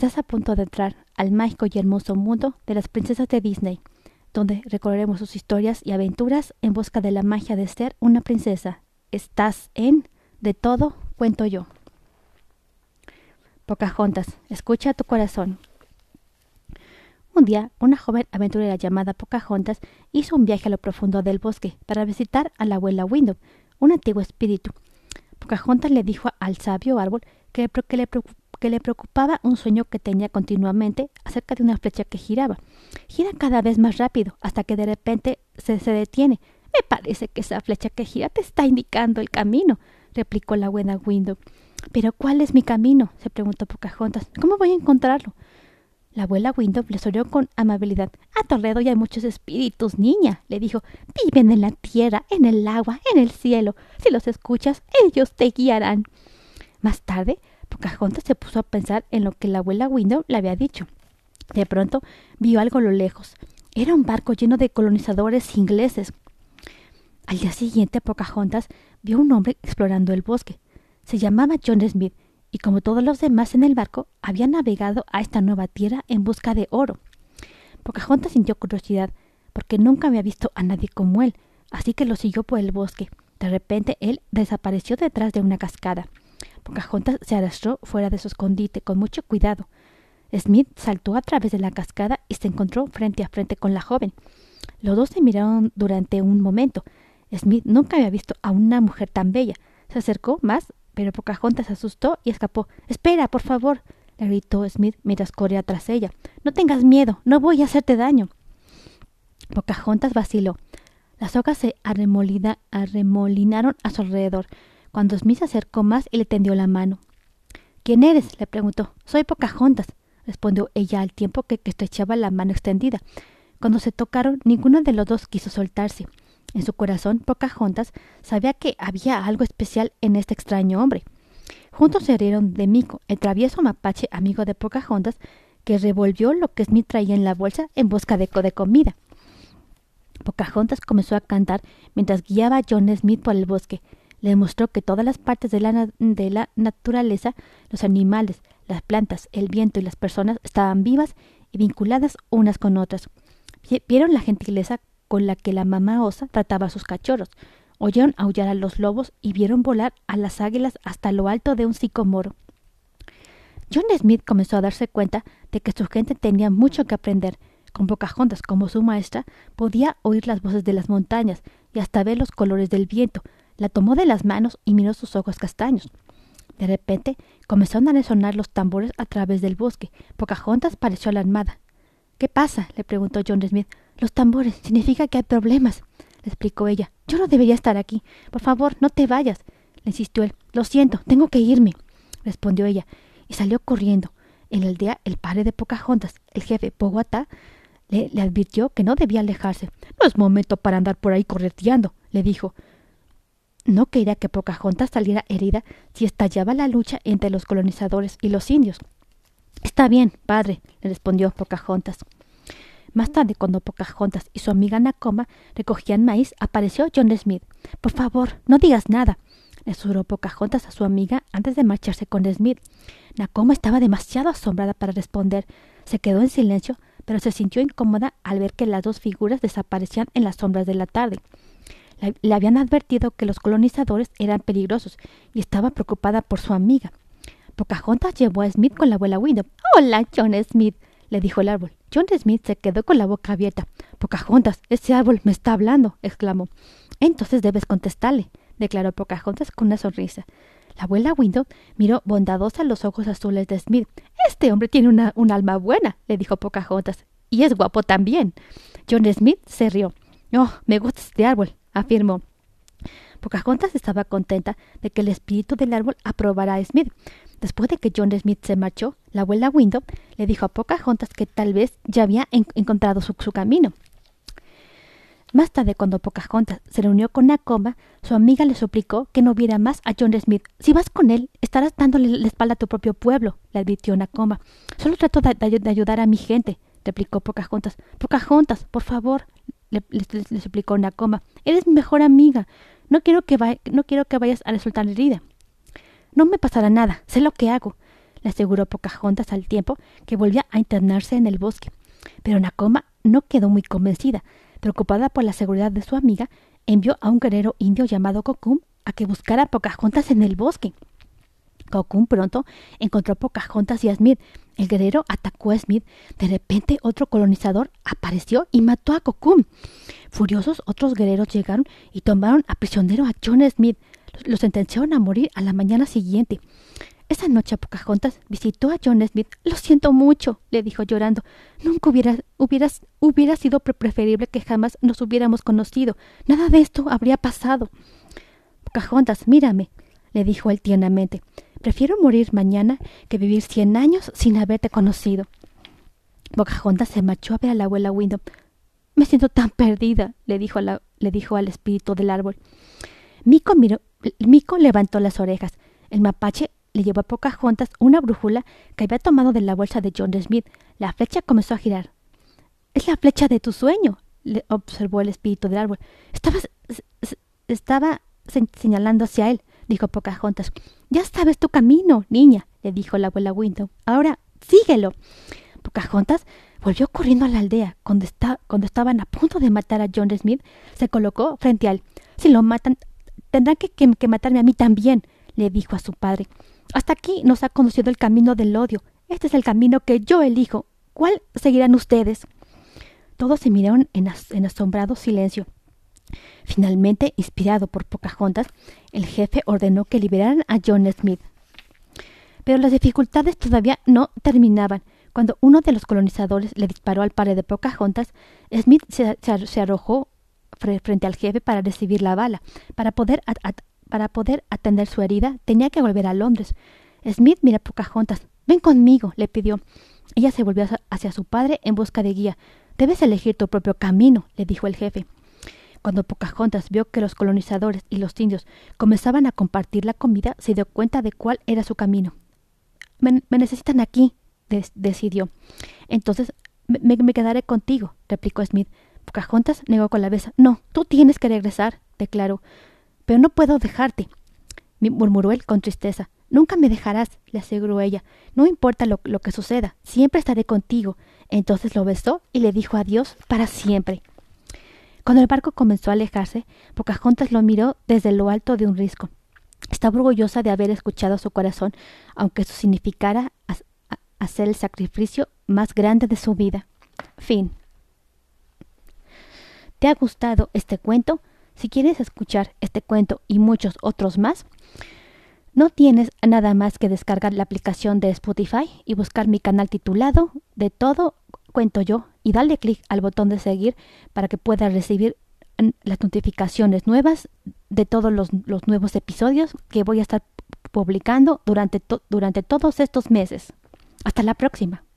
Estás a punto de entrar al mágico y hermoso mundo de las princesas de Disney, donde recorreremos sus historias y aventuras en busca de la magia de ser una princesa. Estás en De todo cuento yo. Pocahontas, escucha tu corazón. Un día, una joven aventurera llamada Pocahontas hizo un viaje a lo profundo del bosque para visitar a la abuela Window, un antiguo espíritu. Pocahontas le dijo al sabio árbol que, le, que le preocupaba un sueño que tenía continuamente acerca de una flecha que giraba. Gira cada vez más rápido hasta que de repente se, se detiene. Me parece que esa flecha que gira te está indicando el camino, replicó la buena Window. Pero ¿cuál es mi camino? se preguntó Pocahontas. ¿Cómo voy a encontrarlo? La abuela Window le sonrió con amabilidad. A tu alrededor hay muchos espíritus, niña, le dijo. Viven en la tierra, en el agua, en el cielo. Si los escuchas, ellos te guiarán. Más tarde, Pocahontas se puso a pensar en lo que la abuela Window le había dicho. De pronto vio algo a lo lejos. Era un barco lleno de colonizadores ingleses. Al día siguiente, Pocahontas vio un hombre explorando el bosque. Se llamaba John Smith y como todos los demás en el barco, había navegado a esta nueva tierra en busca de oro. Pocahontas sintió curiosidad, porque nunca había visto a nadie como él, así que lo siguió por el bosque. De repente él desapareció detrás de una cascada. Pocahontas se arrastró fuera de su escondite con mucho cuidado. Smith saltó a través de la cascada y se encontró frente a frente con la joven. Los dos se miraron durante un momento. Smith nunca había visto a una mujer tan bella. Se acercó más, pero Pocahontas se asustó y escapó. Espera, por favor, le gritó Smith mientras corría tras ella. No tengas miedo, no voy a hacerte daño. Pocahontas vaciló. Las hojas se arremolinaron a su alrededor, cuando Smith se acercó más y le tendió la mano. ¿Quién eres? le preguntó. Soy Pocahontas, respondió ella al tiempo que, estrechaba la mano extendida. Cuando se tocaron, ninguno de los dos quiso soltarse. En su corazón, Pocahontas sabía que había algo especial en este extraño hombre. Juntos se rieron de Mico, el travieso mapache amigo de Pocahontas, que revolvió lo que Smith traía en la bolsa en busca de, de comida. Pocahontas comenzó a cantar mientras guiaba a John Smith por el bosque. Le mostró que todas las partes de la, de la naturaleza, los animales, las plantas, el viento y las personas estaban vivas y vinculadas unas con otras. Vieron la gentileza con la que la mamá osa trataba a sus cachorros, oyeron aullar a los lobos y vieron volar a las águilas hasta lo alto de un sicomoro. John Smith comenzó a darse cuenta de que su gente tenía mucho que aprender. Con Pocahontas como su maestra, podía oír las voces de las montañas y hasta ver los colores del viento, la tomó de las manos y miró sus ojos castaños. De repente comenzaron a resonar los tambores a través del bosque. Pocahontas pareció alarmada. ¿Qué pasa? le preguntó John Smith. Los tambores. Significa que hay problemas, le explicó ella. Yo no debería estar aquí. Por favor, no te vayas, le insistió él. Lo siento, tengo que irme, respondió ella, y salió corriendo. En el día, el padre de Pocahontas, el jefe Powhatan, le, le, advirtió que no debía alejarse. No es momento para andar por ahí correteando, le dijo. No quería que Pocahontas saliera herida si estallaba la lucha entre los colonizadores y los indios. Está bien, padre, le respondió Pocahontas. Más tarde, cuando Pocahontas y su amiga Nakoma recogían maíz, apareció John Smith. Por favor, no digas nada, le susurró Pocahontas a su amiga antes de marcharse con Smith. Nakoma estaba demasiado asombrada para responder. Se quedó en silencio, pero se sintió incómoda al ver que las dos figuras desaparecían en las sombras de la tarde. Le habían advertido que los colonizadores eran peligrosos y estaba preocupada por su amiga. Pocahontas llevó a Smith con la abuela Window. Hola, John Smith, le dijo el árbol. John Smith se quedó con la boca abierta. Pocahontas, ese árbol me está hablando, exclamó. Entonces debes contestarle, declaró Pocahontas con una sonrisa. La abuela Window miró bondadosa los ojos azules de Smith. Este hombre tiene una, un alma buena, le dijo Pocahontas. Y es guapo también. John Smith se rió. Oh, me gusta este árbol, afirmó. Pocahontas estaba contenta de que el espíritu del árbol aprobara a Smith. Después de que John Smith se marchó, la abuela Window le dijo a Pocahontas que tal vez ya había en encontrado su, camino. Más tarde, cuando Pocahontas se reunió con Nakoma, su amiga le suplicó que no viera más a John Smith. Si vas con él, estarás dándole la espalda a tu propio pueblo, le advirtió Nakoma. Solo trato de, de ayudar a mi gente, replicó Pocahontas. Pocahontas, por favor, le, le, suplicó Nakoma. Eres mi mejor amiga. No quiero que, no quiero que vayas a resultar herida. No me pasará nada. Sé lo que hago, le aseguró Pocahontas al tiempo que volvía a internarse en el bosque. Pero Nakoma no quedó muy convencida. Preocupada por la seguridad de su amiga, envió a un guerrero indio llamado Kokum a que buscara a Pocahontas en el bosque. Kokum pronto encontró Pocahontas y a Smith. El guerrero atacó a Smith. De repente otro colonizador apareció y mató a Kokum. Furiosos, otros guerreros llegaron y tomaron a prisionero a John Smith. Lo sentenciaron a morir a la mañana siguiente. Esa noche Pocahontas visitó a John Smith. Lo siento mucho, le dijo llorando. Nunca hubiera, hubiera sido preferible que jamás nos hubiéramos conocido. Nada de esto habría pasado. Pocahontas, mírame, le dijo él tiernamente. Prefiero morir mañana que vivir cien años sin haberte conocido. Pocahontas se marchó a ver a la abuela Window. Me siento tan perdida, le dijo, la, le dijo al espíritu del árbol. Mico, miró, Mico levantó las orejas. El mapache le llevó a Pocahontas una brújula que había tomado de la bolsa de John Smith. La flecha comenzó a girar. Es la flecha de tu sueño, le observó el espíritu del árbol. Estaba, estaba señalando hacia él, dijo Pocahontas. Ya sabes tu camino, niña, le dijo la abuela Window. Ahora síguelo. Pocahontas volvió corriendo a la aldea. Cuando, cuando estaban a punto de matar a John Smith, se colocó frente a él. Si lo matan, tendrán que matarme a mí también, le dijo a su padre. Hasta aquí nos ha conducido el camino del odio. Este es el camino que yo elijo. ¿Cuál seguirán ustedes? Todos se miraron en, asombrado silencio. Finalmente, inspirado por Pocahontas, el jefe ordenó que liberaran a John Smith. Pero las dificultades todavía no terminaban. Cuando uno de los colonizadores le disparó al padre de Pocahontas, Smith se, arrojó frente al jefe para recibir la bala. Para poder para poder atender su herida, tenía que volver a Londres. Smith mira a Pocahontas. Ven conmigo, le pidió. Ella se volvió hacia su padre en busca de guía. Debes elegir tu propio camino, le dijo el jefe. Cuando Pocahontas vio que los colonizadores y los indios comenzaban a compartir la comida, se dio cuenta de cuál era su camino. Me, necesitan aquí, decidió. Entonces me, quedaré contigo, replicó Smith. Pocahontas negó con la cabeza. No, tú tienes que regresar, declaró. Pero no puedo dejarte, murmuró él con tristeza. Nunca me dejarás, le aseguró ella. No importa lo, lo, que suceda, siempre estaré contigo. Entonces lo besó y le dijo adiós para siempre. Cuando el barco comenzó a alejarse, Pocahontas lo miró desde lo alto de un risco. Estaba orgullosa de haber escuchado su corazón, aunque eso significara hacer el sacrificio más grande de su vida. Fin. ¿Te ha gustado este cuento? Si quieres escuchar este cuento y muchos otros más, no tienes nada más que descargar la aplicación de Spotify y buscar mi canal titulado De todo cuento yo y darle clic al botón de seguir para que puedas recibir las notificaciones nuevas de todos los, nuevos episodios que voy a estar publicando durante, durante todos estos meses. Hasta la próxima.